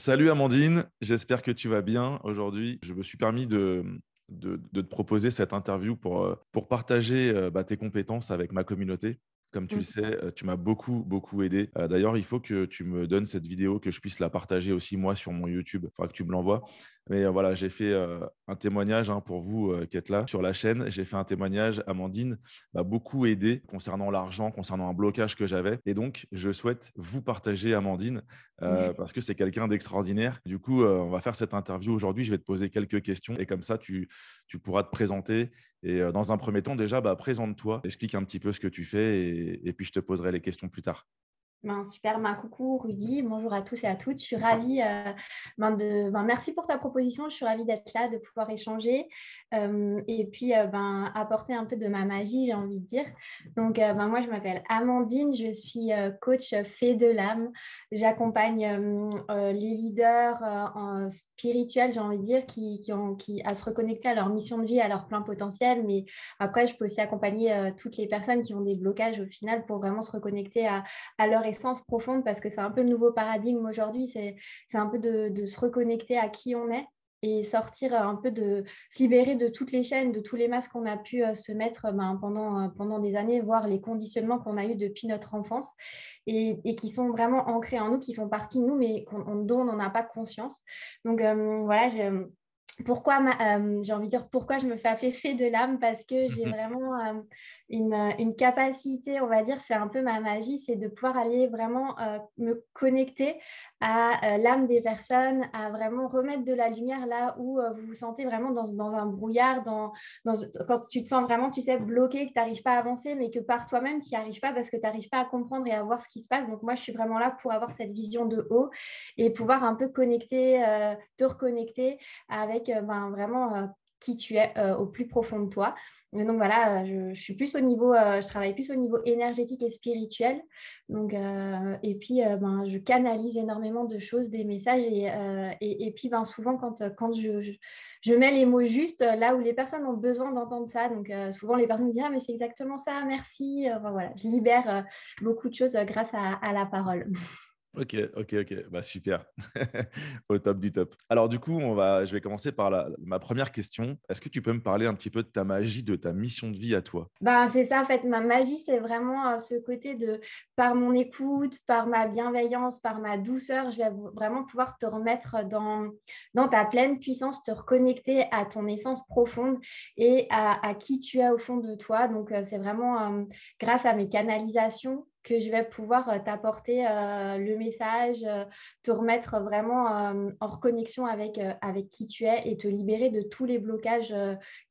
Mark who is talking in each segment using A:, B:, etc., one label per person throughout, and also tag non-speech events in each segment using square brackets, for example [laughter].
A: Salut Amandine, j'espère que tu vas bien aujourd'hui. Je me suis permis de, de, te proposer cette interview pour, euh, pour partager euh, bah, tes compétences avec ma communauté. Comme tu le sais, tu m'as beaucoup, beaucoup aidé. D'ailleurs, il faut que tu me donnes cette vidéo, que je puisse la partager aussi moi sur mon YouTube. Il faudra que tu me l'envoies. Mais euh, voilà, j'ai fait euh, un témoignage hein, pour vous qui êtes là sur la chaîne. J'ai fait un témoignage. Amandine m'a beaucoup aidé concernant l'argent, concernant un blocage que j'avais. Et donc, je souhaite vous partager Amandine parce que c'est quelqu'un d'extraordinaire. Du coup, on va faire cette interview aujourd'hui. Je vais te poser quelques questions et comme ça, tu, tu pourras te présenter. Et dans un premier temps, déjà, bah, présente-toi, explique un petit peu ce que tu fais et puis je te poserai les questions plus tard.
B: Ben, super, ben, coucou Rudy, bonjour à tous et à toutes. Je suis ravie, euh, ben, de, ben, merci pour ta proposition, je suis ravie d'être là, de pouvoir échanger euh, et puis euh, ben, apporter un peu de ma magie, j'ai envie de dire. Donc, moi, je m'appelle Amandine, je suis coach fait de l'âme. J'accompagne les leaders spirituels, j'ai envie de dire, qui, qui, ont, qui, à se reconnecter à leur mission de vie, à leur plein potentiel. Mais après, je peux aussi accompagner toutes les personnes qui ont des blocages au final pour vraiment se reconnecter à, à leur essence profonde parce que c'est un peu le nouveau paradigme aujourd'hui. C'est un peu de, se reconnecter à qui on est et sortir un peu de se libérer de toutes les chaînes, de tous les masques qu'on a pu euh, se mettre ben, pendant, euh, pendant des années, voir les conditionnements qu'on a eus depuis notre enfance et, qui sont vraiment ancrés en nous, qui font partie de nous, mais dont on n'en a pas conscience. Donc euh, voilà, j'ai pourquoi j'ai envie de dire pourquoi je me fais appeler fée de l'âme parce que j'ai [laughs] vraiment une, une, capacité, on va dire, c'est un peu ma magie, c'est de pouvoir aller vraiment me connecter à euh, l'âme des personnes, à vraiment remettre de la lumière là où euh, vous vous sentez vraiment dans, dans un brouillard, dans, quand tu te sens vraiment, tu sais, bloqué, que tu n'arrives pas à avancer, mais que par toi-même, tu n'y arrives pas parce que tu n'arrives pas à comprendre et à voir ce qui se passe. Donc moi, je suis vraiment là pour avoir cette vision de haut et pouvoir un peu connecter, euh, te reconnecter avec ben, vraiment qui tu es euh, au plus profond de toi. donc voilà, euh, je, suis plus au niveau, euh, je travaille plus au niveau énergétique et spirituel. Donc, et puis, ben, je canalise énormément de choses, des messages. Et, puis, ben, souvent, quand, quand je, je, mets les mots justes là où les personnes ont besoin d'entendre ça. Donc, souvent, les personnes me disent Ah, mais c'est exactement ça, merci. voilà, je libère beaucoup de choses grâce à la parole. [laughs]
A: Ok, ok, ok. Bah, super. [laughs] Au top du top. Alors, du coup, on va, je vais commencer par la, ma première question. Est-ce que tu peux me parler un petit peu de ta magie, de ta mission de vie à toi?
B: Bah, C'est ça, en fait. Ma magie, c'est vraiment euh, ce côté de, par mon écoute, par ma bienveillance, par ma douceur, je vais vraiment pouvoir te remettre dans, dans ta pleine puissance, te reconnecter à ton essence profonde et à, à qui tu es au fond de toi. Donc, euh, c'est vraiment euh, grâce à mes canalisations que je vais pouvoir euh, t'apporter euh, le message, euh, te remettre vraiment en reconnexion avec, avec qui tu es et te libérer de tous les blocages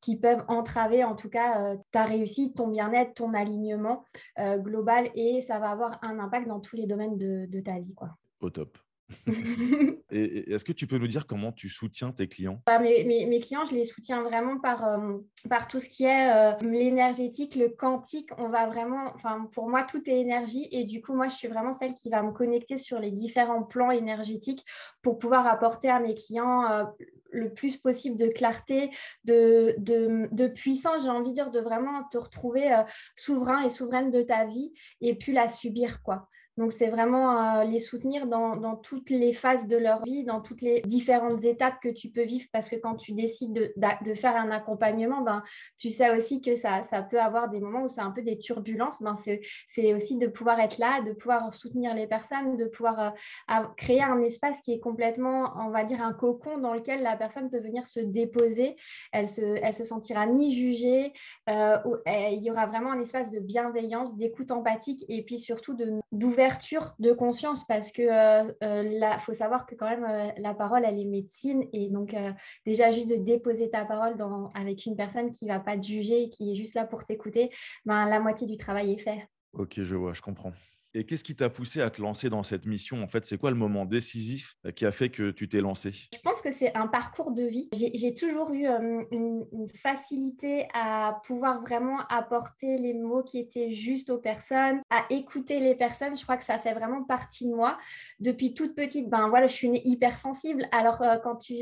B: qui peuvent entraver en tout cas ta réussite, ton bien-être, ton alignement global et ça va avoir un impact dans tous les domaines de, de ta vie. Quoi.
A: Au top. [laughs] et, est-ce que tu peux nous dire comment tu soutiens tes clients?
B: Bah, mes, mes, clients, je les soutiens vraiment par, euh, par tout ce qui est euh, l'énergétique, le quantique. On va vraiment, enfin, pour moi, tout est énergie. Et du coup, moi, je suis vraiment celle qui va me connecter sur les différents plans énergétiques pour pouvoir apporter à mes clients euh, le plus possible de clarté, de, de, de puissance, j'ai envie de dire, de vraiment te retrouver souverain et souveraine de ta vie et puis la subir, quoi. Donc, c'est vraiment euh, les soutenir dans, toutes les phases de leur vie, dans toutes les différentes étapes que tu peux vivre, parce que quand tu décides de, faire un accompagnement, ben, tu sais aussi que ça, ça peut avoir des moments où c'est un peu des turbulences. Ben, c'est aussi de pouvoir être là, de pouvoir soutenir les personnes, de pouvoir euh, créer un espace qui est complètement, on va dire, un cocon dans lequel la personne peut venir se déposer. Elle se, elle se sentira ni jugée. Euh, il y aura vraiment un espace de bienveillance, d'écoute empathique et puis surtout d'ouverture de conscience parce que euh, euh, faut savoir que quand même euh, la parole elle est médecine et donc déjà juste de déposer ta parole dans, avec une personne qui va pas te juger qui est juste là pour t'écouter ben la moitié du travail est fait.
A: Ok je vois je comprends et qu'est-ce qui t'a poussé à te lancer dans cette mission En fait, c'est quoi le moment décisif euh, qui a fait que tu t'es lancé
B: Je pense que c'est un parcours de vie. J'ai toujours eu une, facilité à pouvoir vraiment apporter les mots qui étaient justes aux personnes, à écouter les personnes. Je crois que ça fait vraiment partie de moi. Depuis toute petite, ben voilà, je suis née hypersensible. Alors, euh, quand tu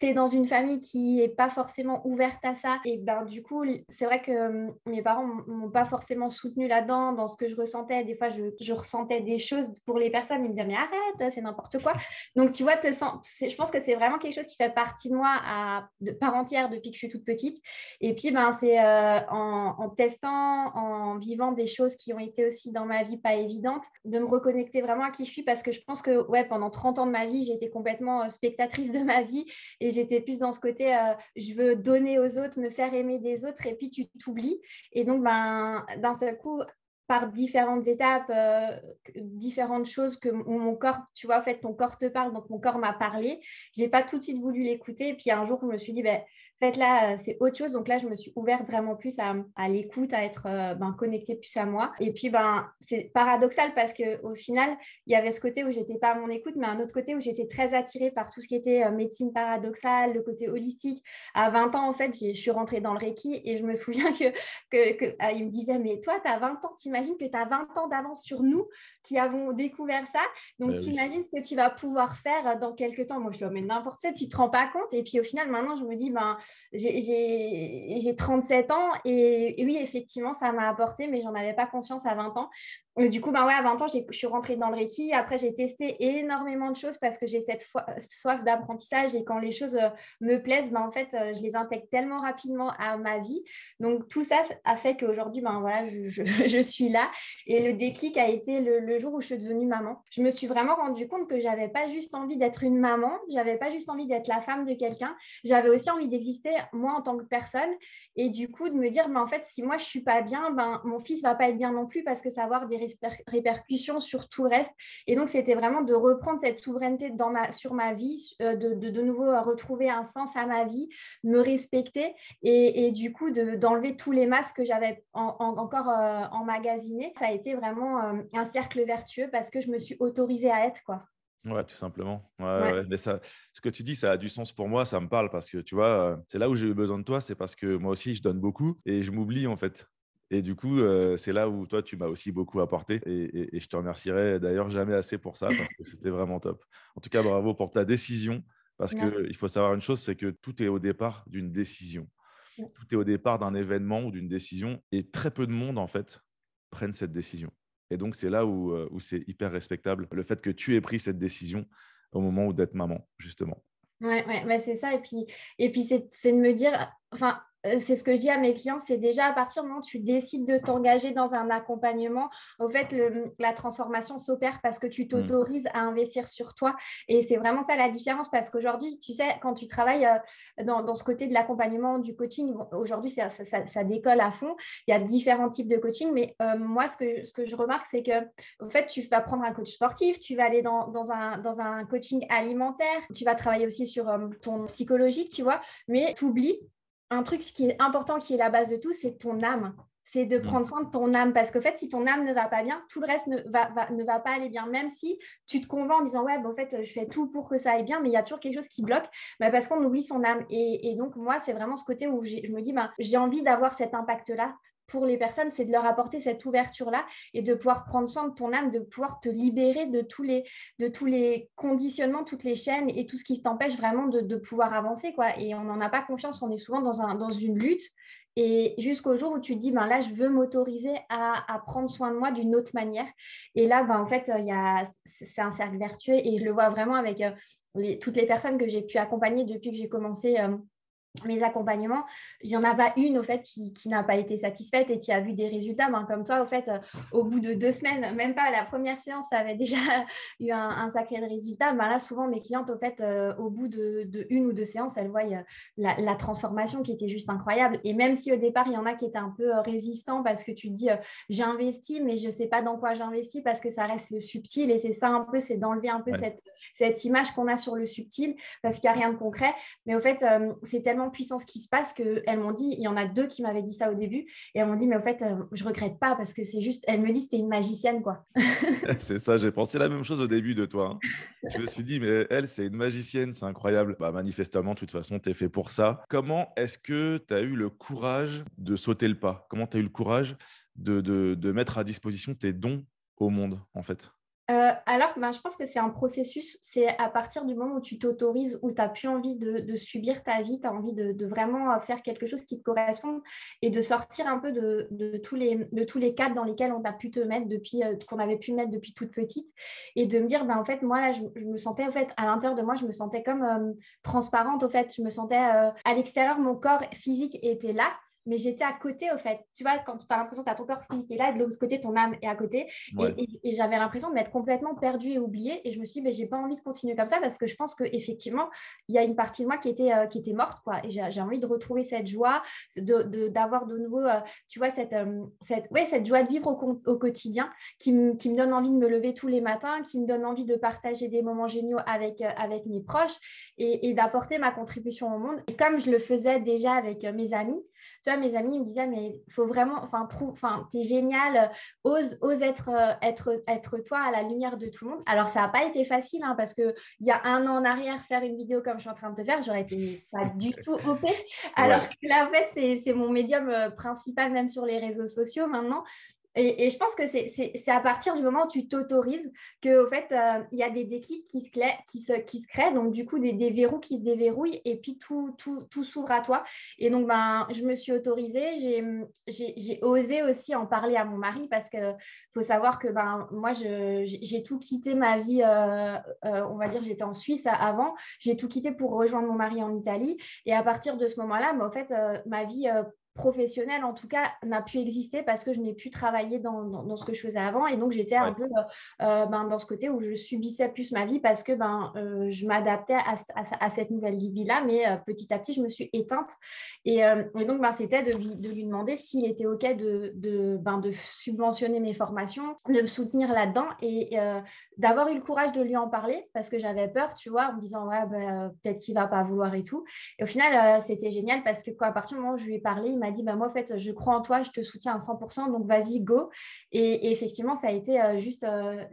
B: tu es dans une famille qui n'est pas forcément ouverte à ça. Et ben, du coup, c'est vrai que mes parents m'ont pas forcément soutenu là-dedans, dans ce que je ressentais. Des fois, je, je, ressentais des choses pour les personnes. Ils me disaient, mais arrête, c'est n'importe quoi. [laughs] Donc, tu vois, te sens, je pense que c'est vraiment quelque chose qui fait partie de moi à, de part entière depuis que je suis toute petite. Et puis, ben, c'est euh, en, en, testant, en vivant des choses qui ont été aussi dans ma vie pas évidentes, de me reconnecter vraiment à qui je suis parce que je pense que ouais, pendant 30 ans de ma vie, j'ai été complètement euh, spectatrice de ma vie et j'étais plus dans ce côté, euh, je veux donner aux autres, me faire aimer des autres, et puis tu t'oublies. Et donc, ben, d'un seul coup, par différentes étapes, euh, différentes choses que mon corps, tu vois, en fait, ton corps te parle, donc mon corps m'a parlé. J'ai pas tout de suite voulu l'écouter. Et puis un jour, je me suis dit, ben, fait, là, euh, c'est autre chose. Donc là, je me suis ouverte vraiment plus à, l'écoute, à être euh, ben, connectée plus à moi. Et puis, ben, c'est paradoxal parce qu'au final, il y avait ce côté où j'étais pas à mon écoute, mais un autre côté où j'étais très attirée par tout ce qui était euh, médecine paradoxale, le côté holistique. À 20 ans, en fait, je suis rentrée dans le Reiki et je me souviens que, que, ah, il me disait, mais toi, tu as 20 ans, t'imagines que tu as 20 ans d'avance sur nous qui avons découvert ça? Donc, bah t'imagines ce que tu vas pouvoir faire dans quelques temps? Moi, je suis, mais n'importe quoi, tu te rends pas compte? Et puis, au final, maintenant, je me dis, ben, j'ai 37 ans et, oui, effectivement, ça m'a apporté, mais j'en avais pas conscience à 20 ans du coup, ben ouais, à 20 ans, je suis rentrée dans le Reiki. Après, j'ai testé énormément de choses parce que j'ai cette soif d'apprentissage et quand les choses euh, me plaisent, ben, en fait, euh, je les intègre tellement rapidement à ma vie. Donc, tout ça a fait qu'aujourd'hui, ben, voilà, je, [laughs] je, suis là. Et le déclic a été le, jour où je suis devenue maman. Je me suis vraiment rendu compte que j'avais pas juste envie d'être une maman, j'avais pas juste envie d'être la femme de quelqu'un, j'avais aussi envie d'exister moi en tant que personne. Et du coup, de me dire, ben, en fait, si moi je suis pas bien, ben, mon fils va pas être bien non plus parce que ça va répercussions sur tout le reste. Et donc, c'était vraiment de reprendre cette souveraineté dans ma, sur ma vie, euh, de, de, de, nouveau retrouver un sens à ma vie, me respecter et, et du coup, d'enlever tous les masques que j'avais encore euh, emmagasinés. Ça a été vraiment euh, un cercle vertueux parce que je me suis autorisée à être, quoi.
A: Ouais, tout simplement. Mais ça, ce que tu dis, ça a du sens pour moi, ça me parle parce que tu vois, c'est là où j'ai eu besoin de toi, c'est parce que moi aussi, je donne beaucoup et je m'oublie en fait. Et du coup, euh, c'est là où toi, tu m'as aussi beaucoup apporté. Et, je te remercierai d'ailleurs jamais assez pour ça, parce que c'était vraiment top. En tout cas, bravo pour ta décision, parce qu'il faut savoir une chose, c'est que tout est au départ d'une décision. Tout est au départ d'un événement ou d'une décision. Et très peu de monde, en fait, prennent cette décision. Et donc, c'est là où, euh, où c'est hyper respectable, le fait que tu aies pris cette décision au moment où d'être maman, justement.
B: Ouais, ouais, c'est ça. Et puis, et puis c'est de me dire, enfin, c'est ce que je dis à mes clients, c'est déjà à partir du moment où tu décides de t'engager dans un accompagnement, au fait, la transformation s'opère parce que tu mmh. t'autorises à investir sur toi. Et c'est vraiment ça la différence parce qu'aujourd'hui, tu sais, quand tu travailles euh, dans, ce côté de l'accompagnement, du coaching, aujourd'hui, ça, ça, décolle à fond. Il y a différents types de coaching, mais euh, moi, ce que, ce que je remarque, c'est que, au fait, tu vas prendre un coach sportif, tu vas aller dans, dans, un, dans un coaching alimentaire, tu vas travailler aussi sur ton psychologique, tu vois, mais tu oublies un truc qui est important, qui est la base de tout, c'est ton âme. C'est de mm. prendre soin de ton âme. Parce qu'en fait, si ton âme ne va pas bien, tout le reste ne va, ne va pas aller bien. Même si tu te convaincs en disant, ouais, en fait, je fais tout pour que ça aille bien, mais il y a toujours quelque chose qui bloque, bah, parce qu'on oublie son âme. Et, donc, moi, c'est vraiment ce côté où je me dis, bah, j'ai envie d'avoir cet impact-là pour les personnes, c'est de leur apporter cette ouverture-là et de pouvoir prendre soin de ton âme, de pouvoir te libérer de tous les, de conditionnements, toutes les chaînes et tout ce qui t'empêche vraiment de, pouvoir avancer. Quoi. Et on n'en a pas confiance, on est souvent dans, un, une lutte. Et jusqu'au jour où tu te dis, ben là, je veux m'autoriser à, prendre soin de moi d'une autre manière. Et là, ben, en fait, il y a, c'est un cercle vertueux et je le vois vraiment avec euh, toutes les personnes que j'ai pu accompagner depuis que j'ai commencé. Euh, mes accompagnements, il n'y en a pas une au fait qui, n'a pas été satisfaite et qui a vu des résultats. Ben, comme toi, au fait, euh, au bout de deux semaines, même pas la première séance, ça avait [laughs] déjà eu un, sacré résultat. Ben, là, souvent, mes clientes, au fait, euh, au bout de, une ou deux séances, elles voient euh, la, transformation qui était juste incroyable. Et même si au départ, il y en a qui étaient un peu résistants parce que tu te dis, j'ai investi, mais je ne sais pas dans quoi j'investis parce que ça reste le subtil. Et c'est ça un peu, c'est d'enlever un peu cette, cette image qu'on a sur le subtil parce qu'il n'y a rien de concret. Mais au fait, c'est tellement puissance qui se passe qu'elles m'ont dit, il y en a deux qui m'avaient dit ça au début, et elles m'ont dit, mais au fait, euh, je regrette pas parce que c'est juste, elles me disent, c'était une magicienne, quoi. [laughs] [laughs]
A: c'est ça, j'ai pensé la même chose au début de toi. Hein. Je me suis dit, mais elle, c'est une magicienne, c'est incroyable. Bah, manifestement, de toute façon, tu es fait pour ça. Comment est-ce que tu as eu le courage de sauter le pas? Comment tu as eu le courage de mettre à disposition tes dons au monde, en fait?
B: Euh, alors, ben, je pense que c'est un processus. C'est à partir du moment où tu t'autorises, où tu n'as plus envie de, subir ta vie, tu as envie de, vraiment euh, faire quelque chose qui te correspond et de sortir un peu de, tous, les, de tous les cadres dans lesquels on a pu te mettre depuis, euh, qu'on avait pu mettre depuis toute petite. Et de me dire, ben, en fait, moi, je, me sentais, en fait, à l'intérieur de moi, je me sentais comme transparente, au fait. Je me sentais à l'extérieur, mon corps physique était là, mais j'étais à côté, au fait. Tu vois, quand tu as l'impression que tu as ton corps physique est là, et de l'autre côté, ton âme est à côté. Et, j'avais l'impression de m'être complètement perdue et oubliée. Et je me suis dit, mais j'ai pas envie de continuer comme ça parce que je pense qu'effectivement, il y a une partie de moi qui était, euh, qui était morte. Quoi. Et j'ai envie de retrouver cette joie, d'avoir de, d'avoir de, nouveau, euh, tu vois, cette, euh, cette, ouais, cette joie de vivre au, au quotidien qui, qui, me donne envie de me lever tous les matins, qui me donne envie de partager des moments géniaux avec, avec mes proches et, et d'apporter ma contribution au monde. Et comme je le faisais déjà avec mes amis, tu vois, mes amis me disaient, mais il faut vraiment, enfin, enfin, t'es génial, ose, ose être, euh, être, être toi à la lumière de tout le monde. Alors, ça n'a pas été facile, hein, parce qu'il y a un an en arrière, faire une vidéo comme je suis en train de te faire, j'aurais été pas [laughs] du tout OP. Alors que là, en fait, c'est mon médium euh, principal, même sur les réseaux sociaux maintenant. Et, je pense que c'est à partir du moment où tu t'autorises qu'au fait, euh, y a des déclics qui se, qui se, qui se créent, donc du coup, des, des, verrous qui se déverrouillent et puis tout, tout, tout s'ouvre à toi. Et donc, ben, je me suis autorisée, j'ai osé aussi en parler à mon mari parce qu'il faut savoir que ben, moi, j'ai tout quitté ma vie, euh, euh, on va dire, j'étais en Suisse avant, j'ai tout quitté pour rejoindre mon mari en Italie. Et à partir de ce moment-là, ben, en fait, ma vie professionnelle, en tout cas, n'a pu exister parce que je n'ai pu travailler dans, dans, ce que je faisais avant. Et donc, j'étais un peu euh, euh, ben, dans ce côté où je subissais plus ma vie parce que ben, euh, je m'adaptais à, à, cette nouvelle vie-là. Mais petit à petit, je me suis éteinte. Et, et donc, ben, c'était de, de, lui demander s'il était OK de, de, ben, de subventionner mes formations, de me soutenir là-dedans et d'avoir eu le courage de lui en parler parce que j'avais peur, tu vois, en me disant, ouais, ben, peut-être qu'il ne va pas vouloir et tout. Et au final, c'était génial parce que quoi, à partir du moment où je lui ai parlé, il m'a dit bah, Moi, en fait, je crois en toi, je te soutiens à 100%, donc vas-y, go. Et, effectivement, ça a été euh, juste euh,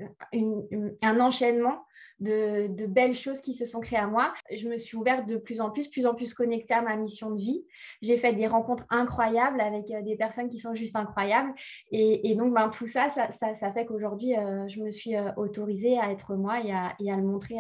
B: un enchaînement de, belles choses qui se sont créées à moi. Je me suis ouverte de plus en plus, plus en plus connectée à ma mission de vie. J'ai fait des rencontres incroyables avec euh, des personnes qui sont juste incroyables. Et, donc, ben, tout ça, ça, fait qu'aujourd'hui, je me suis autorisée à être moi et à, le montrer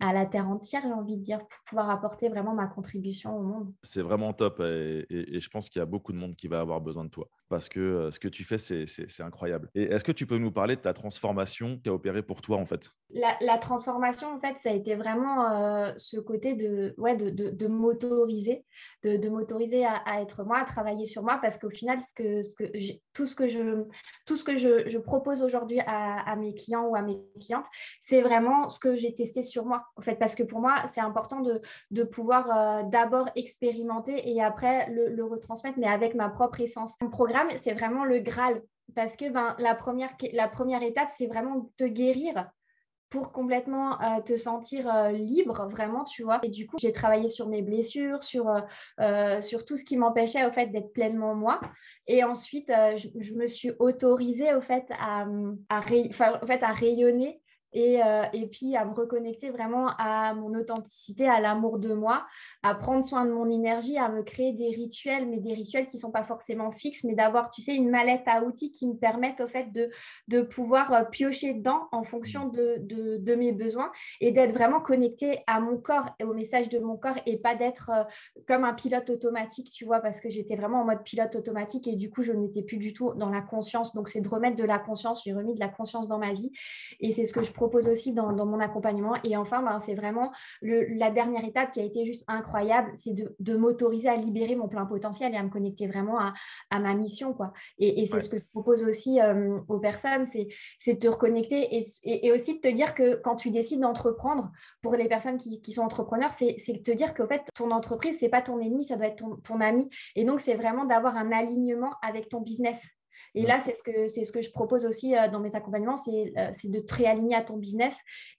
B: à la terre entière, j'ai envie de dire, pour pouvoir apporter vraiment ma contribution au monde.
A: C'est vraiment top et, je pense qu'il y a beaucoup de monde qui va avoir besoin de toi parce que euh, ce que tu fais, c'est incroyable. Et est-ce que tu peux nous parler de ta transformation qui a opéré pour toi en fait?
B: La, transformation, en fait, ça a été vraiment euh, ce côté de, ouais, de, de, m'autoriser, de, m'autoriser à, être moi, à travailler sur moi parce qu'au final, ce que, ce que tout ce que je, tout ce que je, je propose aujourd'hui à, à mes clients ou à mes clientes, c'est vraiment ce que j'ai testé sur moi en fait, parce que pour moi, c'est important de, de pouvoir euh, d'abord expérimenter et après le, retransmettre, mais avec ma propre essence. Mon programme, c'est vraiment le Graal, parce que ben, la, première, la première étape, c'est vraiment te guérir pour complètement euh, te sentir euh, libre, vraiment, tu vois. Et du coup, j'ai travaillé sur mes blessures, sur, sur tout ce qui m'empêchait, au fait, d'être pleinement moi. Et ensuite, je, me suis autorisée, au fait, à, à, en fait, à rayonner euh, et, puis à me reconnecter vraiment à mon authenticité, à l'amour de moi, à prendre soin de mon énergie, à me créer des rituels, mais des rituels qui ne sont pas forcément fixes, mais d'avoir, tu sais, une mallette à outils qui me permettent au fait de, de pouvoir euh, piocher dedans en fonction de, de, mes besoins et d'être vraiment connecté à mon corps et au message de mon corps et pas d'être euh, comme un pilote automatique, tu vois, parce que j'étais vraiment en mode pilote automatique et du coup, je n'étais plus du tout dans la conscience. Donc, c'est de remettre de la conscience, j'ai remis de la conscience dans ma vie et c'est ce que je propose aussi dans, mon accompagnement. Et enfin, ben, c'est vraiment la dernière étape qui a été juste incroyable, c'est de, m'autoriser à libérer mon plein potentiel et à me connecter vraiment à, ma mission. Quoi. Et, c'est ce que je propose aussi euh, aux personnes, c'est de te reconnecter et, et, aussi de te dire que quand tu décides d'entreprendre, pour les personnes qui, sont entrepreneurs, c'est de te dire qu'en fait, ton entreprise, c'est pas ton ennemi, ça doit être ton, ton ami. Et donc, c'est vraiment d'avoir un alignement avec ton business. Et là, c'est ce, que, je propose aussi euh, dans mes accompagnements, c'est euh, de te réaligner à ton business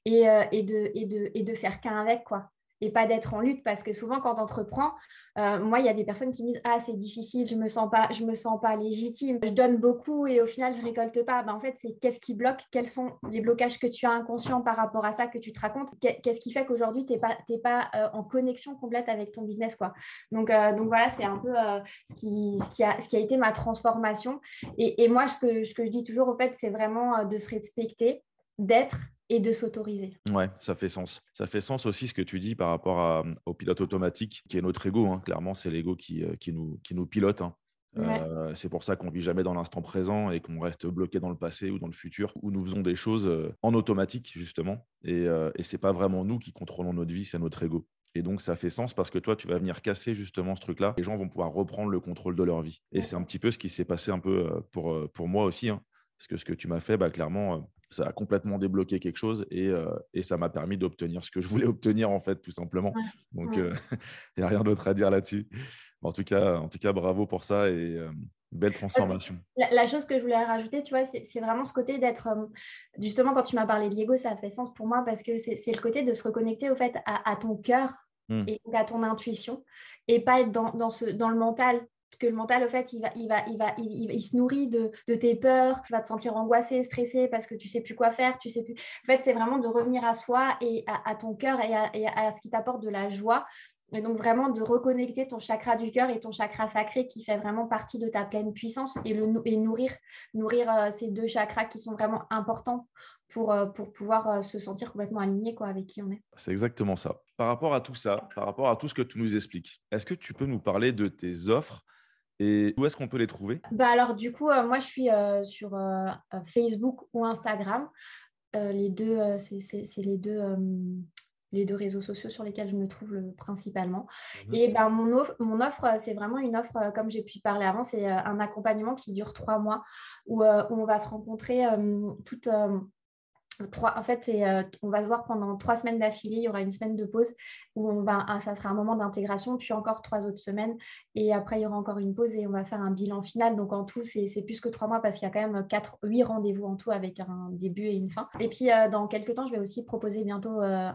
B: et, euh, de, et de faire qu'un avec. quoi et pas d'être en lutte parce que souvent quand on entreprend, euh, moi il y a des personnes qui me disent ah c'est difficile, je me sens pas, je me sens pas légitime, je donne beaucoup et au final je récolte pas. Ben, en fait c'est qu'est-ce qui bloque, quels sont les blocages que tu as inconscients par rapport à ça que tu te racontes, qu'est-ce qui fait qu'aujourd'hui t'es pas pas euh, en connexion complète avec ton business quoi. Donc euh, donc voilà c'est un peu ce qui ce qui a ce qui a été ma transformation et, et moi ce que ce que je dis toujours au fait c'est vraiment de se respecter d'être et de s'autoriser.
A: Ouais, ça fait sens. Ça fait sens aussi ce que tu dis par rapport au pilote automatique, qui est notre ego. Hein. Clairement, c'est l'ego qui, euh, qui, nous, qui nous pilote. Hein. Euh, c'est pour ça qu'on vit jamais dans l'instant présent et qu'on reste bloqué dans le passé ou dans le futur, où nous faisons des choses euh, en automatique, justement. Et, et ce n'est pas vraiment nous qui contrôlons notre vie, c'est notre ego. Et donc, ça fait sens parce que toi, tu vas venir casser justement ce truc-là. Les gens vont pouvoir reprendre le contrôle de leur vie. Et c'est un petit peu ce qui s'est passé un peu pour, pour moi aussi. Hein. Parce que ce que tu m'as fait, bah, clairement, ça a complètement débloqué quelque chose et, euh, et ça m'a permis d'obtenir ce que je voulais [laughs] obtenir, en fait, tout simplement. Donc, il n'y euh, [laughs] a rien d'autre à dire là-dessus. En tout, cas, en tout cas, bravo pour ça et euh, belle transformation.
B: La, chose que je voulais rajouter, tu vois, c'est vraiment ce côté d'être. justement, quand tu m'as parlé de l'ego, ça a fait sens pour moi parce que c'est le côté de se reconnecter, au fait, à, ton cœur mmh. et à ton intuition et pas être dans, dans, ce, dans le mental que le mental, au fait, il, va, il, va, il, va, il, se nourrit de, tes peurs, tu vas te sentir angoissé, stressé parce que tu sais plus quoi faire, tu sais plus. En fait, c'est vraiment de revenir à soi et à, ton cœur et, à, ce qui t'apporte de la joie. Et donc vraiment de reconnecter ton chakra du cœur et ton chakra sacré qui fait vraiment partie de ta pleine puissance et, le, et nourrir, nourrir euh, ces deux chakras qui sont vraiment importants pour, euh, pour pouvoir euh, se sentir complètement aligné quoi, avec qui on est.
A: C'est exactement ça. Par rapport à tout ça, par rapport à tout ce que tu nous expliques, est-ce que tu peux nous parler de tes offres et où est-ce qu'on peut les trouver?
B: Bah Alors, du coup, euh, moi, je suis euh, sur euh, Facebook ou Instagram. les deux, c'est les deux les deux réseaux sociaux sur lesquels je me trouve principalement. Mhm. Et ben, mon, offre, mon offre, c'est vraiment une offre, comme j'ai pu parler avant, c'est un accompagnement qui dure trois mois où, où on va se rencontrer en fait, euh, on va se voir pendant trois semaines d'affilée. Il y aura une semaine de pause où on va, ça sera un moment d'intégration, puis encore trois autres semaines. Et après, il y aura encore une pause et on va faire un bilan final. Donc, en tout, c'est plus que trois mois parce qu'il y a quand même quatre, huit rendez-vous en tout avec un début et une fin. Et puis, euh, dans quelques temps, je vais aussi proposer bientôt euh,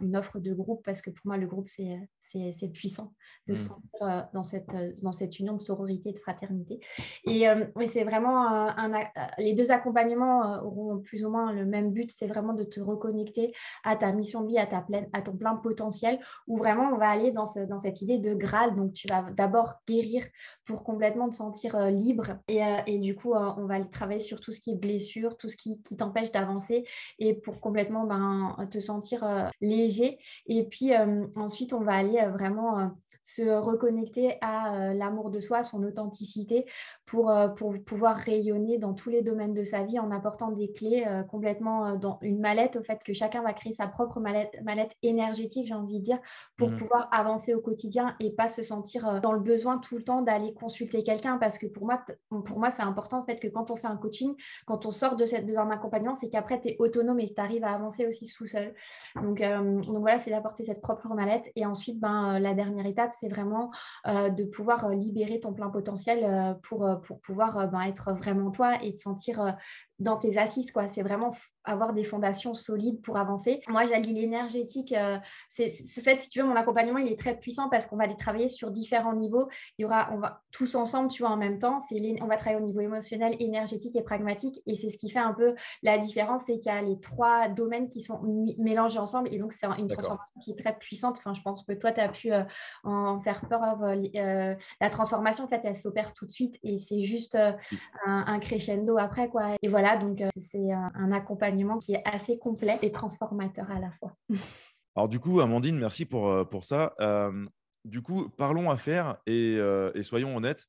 B: une offre de groupe parce que pour moi, le groupe, c'est c'est puissant de se mmh. sentir euh, dans, cette, euh, dans cette union de sororité et de fraternité. Et, euh, c'est vraiment un, les deux accompagnements auront plus ou moins le même but, c'est vraiment de te reconnecter à ta mission de vie, à, ta pleine, à ton plein potentiel, où vraiment on va aller dans, ce, dans cette idée de Graal. Donc tu vas d'abord guérir pour complètement te sentir libre. Et, et, du coup, on va travailler sur tout ce qui est blessure, tout ce qui, qui t'empêche d'avancer et pour complètement ben, te sentir léger. Et puis ensuite, on va aller vraiment euh, se reconnecter à euh, l'amour de soi, son authenticité, pour, euh, pour pouvoir rayonner dans tous les domaines de sa vie en apportant des clés complètement dans une mallette, au fait que chacun va créer sa propre mallette, mallette énergétique, j'ai envie de dire, pour mmh. pouvoir avancer au quotidien et pas se sentir dans le besoin tout le temps d'aller consulter quelqu'un, parce que pour moi, pour moi c'est important en fait que quand on fait un coaching, quand on sort de cette d'un accompagnement, c'est qu'après tu es autonome et tu arrives à avancer aussi tout seul. Donc, donc voilà, c'est d'apporter cette propre mallette et ensuite, ben, la dernière étape, c'est vraiment de pouvoir libérer ton plein potentiel pour, pour pouvoir ben, être vraiment toi et te sentir dans tes assises. quoi. C'est vraiment avoir des fondations solides pour avancer. Moi, j'allie l'énergétique. Euh, c'est fait, si tu veux, mon accompagnement, il est très puissant parce qu'on va aller travailler sur différents niveaux. Il y aura, on va tous ensemble, tu vois, en même temps. On va travailler au niveau émotionnel, énergétique et pragmatique. Et c'est ce qui fait un peu la différence, c'est qu'il y a les trois domaines qui sont mélangés ensemble. Et donc, c'est une transformation qui est très puissante. Enfin, je pense que toi, tu as pu euh, en faire peur. Euh, la transformation, en fait, elle s'opère tout de suite et c'est juste un, un, crescendo après, quoi. Et voilà, donc c'est un accompagnement qui est assez complet et transformateur à la fois. [laughs]
A: Alors du coup, Amandine, merci pour, euh, pour ça. Euh, du coup, parlons affaires et, euh, et soyons honnêtes.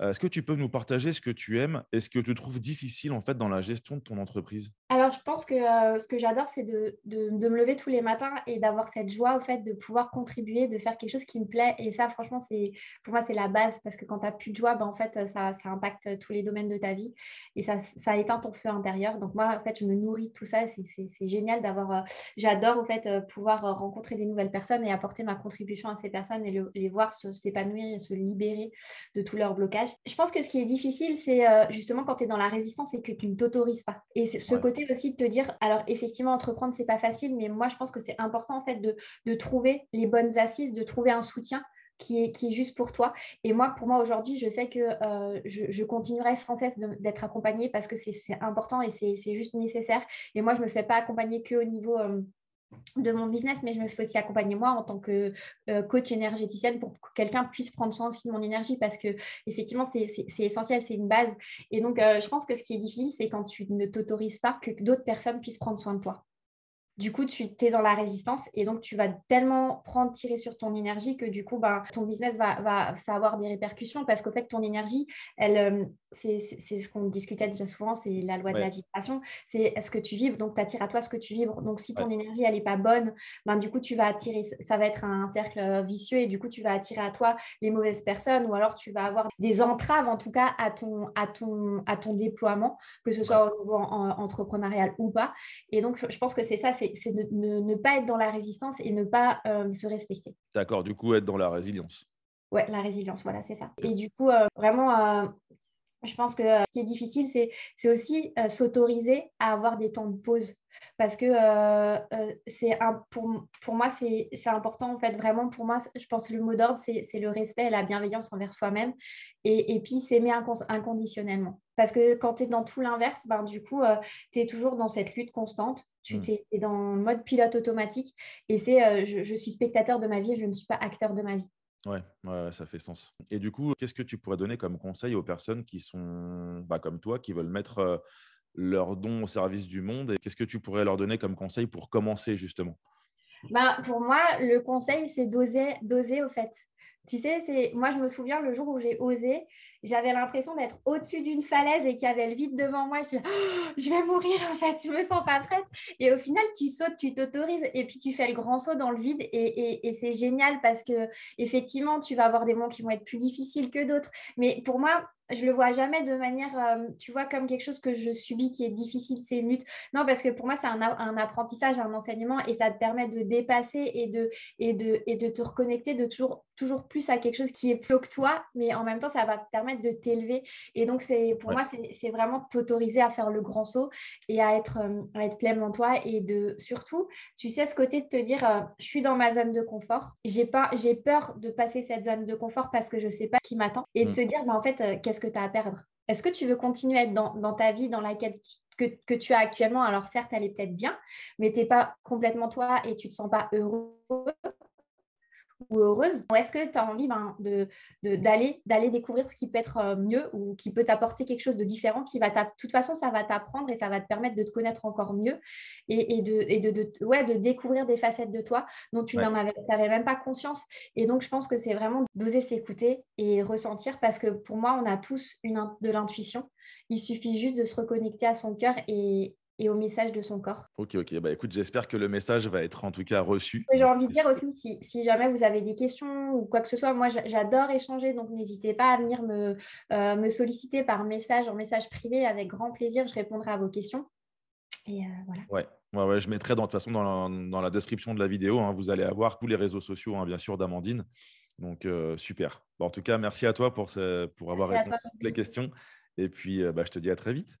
A: Est-ce que tu peux nous partager ce que tu aimes et ce que tu trouves difficile en fait dans la gestion de ton entreprise?
B: Alors, je pense que ce que j'adore, c'est de, de, me lever tous les matins et d'avoir cette joie au fait de pouvoir contribuer, de faire quelque chose qui me plaît. Et ça, franchement, c'est pour moi, c'est la base parce que quand tu n'as plus de joie, ben, en fait, ça, ça, impacte tous les domaines de ta vie et ça, ça éteint ton feu intérieur. Donc, moi, en fait, je me nourris de tout ça. C'est génial d'avoir. J'adore, fait, pouvoir rencontrer des nouvelles personnes et apporter ma contribution à ces personnes et les voir s'épanouir et se libérer de tous leurs Je pense que ce qui est difficile, c'est euh, justement quand tu es dans la résistance et que tu ne t'autorises pas. Et c'est ce côté aussi de te dire, alors effectivement, entreprendre, c'est pas facile, mais moi, je pense que c'est important en fait de, trouver les bonnes assises, de trouver un soutien qui est, qui est, juste pour toi. Et moi, pour moi, aujourd'hui, je sais que euh, je, continuerai sans cesse d'être accompagnée parce que c'est important et c'est juste nécessaire. Et moi, je ne me fais pas accompagner que au niveau euh, de mon business, mais je me fais aussi accompagner moi en tant que euh, coach énergéticienne pour que quelqu'un puisse prendre soin aussi de mon énergie parce que effectivement c'est essentiel, c'est une base. Et donc euh, je pense que ce qui est difficile, c'est quand tu ne t'autorises pas que d'autres personnes puissent prendre soin de toi du coup, tu es dans la résistance et donc tu vas tellement prendre, tirer sur ton énergie que du coup, ben, ton business va, va ça avoir des répercussions parce qu'au fait, ton énergie, elle, euh, c'est ce qu'on discutait déjà souvent, c'est la loi de la vibration. C'est est-ce que tu vibres, donc tu attires à toi ce que tu vibres. Donc si ton énergie, elle n'est pas bonne, ben, du coup, tu vas attirer, ça va être un cercle euh, vicieux et du coup, tu vas attirer à toi les mauvaises personnes ou alors tu vas avoir des entraves en tout cas à ton, à ton, à ton déploiement, que ce soit au niveau entrepreneurial ou pas. Et donc, je pense que c'est ça, c'est c'est de ne, pas être dans la résistance et ne pas euh, se respecter.
A: D'accord, du coup, être dans la résilience.
B: Ouais, la résilience, voilà, c'est ça. Et du coup, euh, vraiment, euh, je pense que ce qui est difficile, c'est aussi s'autoriser à avoir des temps de pause. Parce que c'est pour, pour moi, c'est important, en fait, vraiment, pour moi, je pense que le mot d'ordre, c'est le respect et la bienveillance envers soi-même. Et, et, puis, s'aimer inconditionnellement. Parce que quand tu es dans tout l'inverse, ben, du coup, tu es toujours dans cette lutte constante. Tu mmh. es, dans le mode pilote automatique. Et c'est je, je suis spectateur de ma vie je ne suis pas acteur de ma vie.
A: Ouais, ça fait sens. Et du coup, qu'est-ce que tu pourrais donner comme conseil aux personnes qui sont bah, comme toi, qui veulent mettre leurs dons au service du monde Et qu'est-ce que tu pourrais leur donner comme conseil pour commencer justement?
B: Bah, Pour moi, le conseil, c'est d'oser, d'oser au fait. Tu sais, c'est moi, je me souviens le jour où j'ai osé, j'avais l'impression d'être au-dessus d'une falaise et qu'il y avait le vide devant moi. Je, oh, je vais mourir en fait, je me sens pas prête. Et au final, tu sautes, tu t'autorises et puis tu fais le grand saut dans le vide et, et, c'est génial parce que effectivement, tu vas avoir des moments qui vont être plus difficiles que d'autres. Mais pour moi, je le vois jamais de manière, euh, tu vois, comme quelque chose que je subis qui est difficile, c'est lutte. Non, parce que pour moi, c'est un, un, apprentissage, un enseignement et ça te permet de dépasser et de, et de, et de te reconnecter de toujours, toujours plus à quelque chose qui est plus que toi, mais en même temps, ça va te permettre de t'élever. Et donc, c'est pour moi, c'est vraiment t'autoriser à faire le grand saut et à être, euh, à être pleinement toi et de surtout, tu sais, ce côté de te dire, euh, je suis dans ma zone de confort, j'ai peur de passer cette zone de confort parce que je sais pas ce qui m'attend et de mm. se dire, bah, en fait, euh, qu'est-ce que tu as à perdre? Est-ce que tu veux continuer à être dans, dans ta vie dans laquelle que, que, tu as actuellement, alors certes, elle est peut-être bien, mais tu n'es pas complètement toi et tu ne te sens pas heureux ou heureuse Ou est-ce que tu as envie ben, de, d'aller, d'aller découvrir ce qui peut être euh, mieux ou qui peut t'apporter quelque chose de différent qui va De toute façon, ça va t'apprendre et ça va te permettre de te connaître encore mieux et, et, de, et de, de, ouais, de découvrir des facettes de toi dont tu n'avais même pas conscience. Et donc, je pense que c'est vraiment d'oser s'écouter et ressentir parce que pour moi, on a tous une, de l'intuition. Il suffit juste de se reconnecter à son cœur et, et au message de son corps.
A: Ok, ok. Bah, écoute, j'espère que le message va être en tout cas reçu.
B: J'ai envie de dire aussi, si, si, jamais vous avez des questions ou quoi que ce soit, moi j'adore échanger, donc n'hésitez pas à venir me, euh, me solliciter par message, en message privé, avec grand plaisir, je répondrai à vos questions. Et euh, voilà.
A: Ouais. Ouais, ouais, je mettrai de toute façon dans la, dans la description de la vidéo, hein, vous allez avoir tous les réseaux sociaux, hein, bien sûr, d'Amandine. Donc, euh, super. en tout cas, merci à toi pour, ce, pour avoir répondu à toutes les questions. Et puis, bah, je te dis à très vite.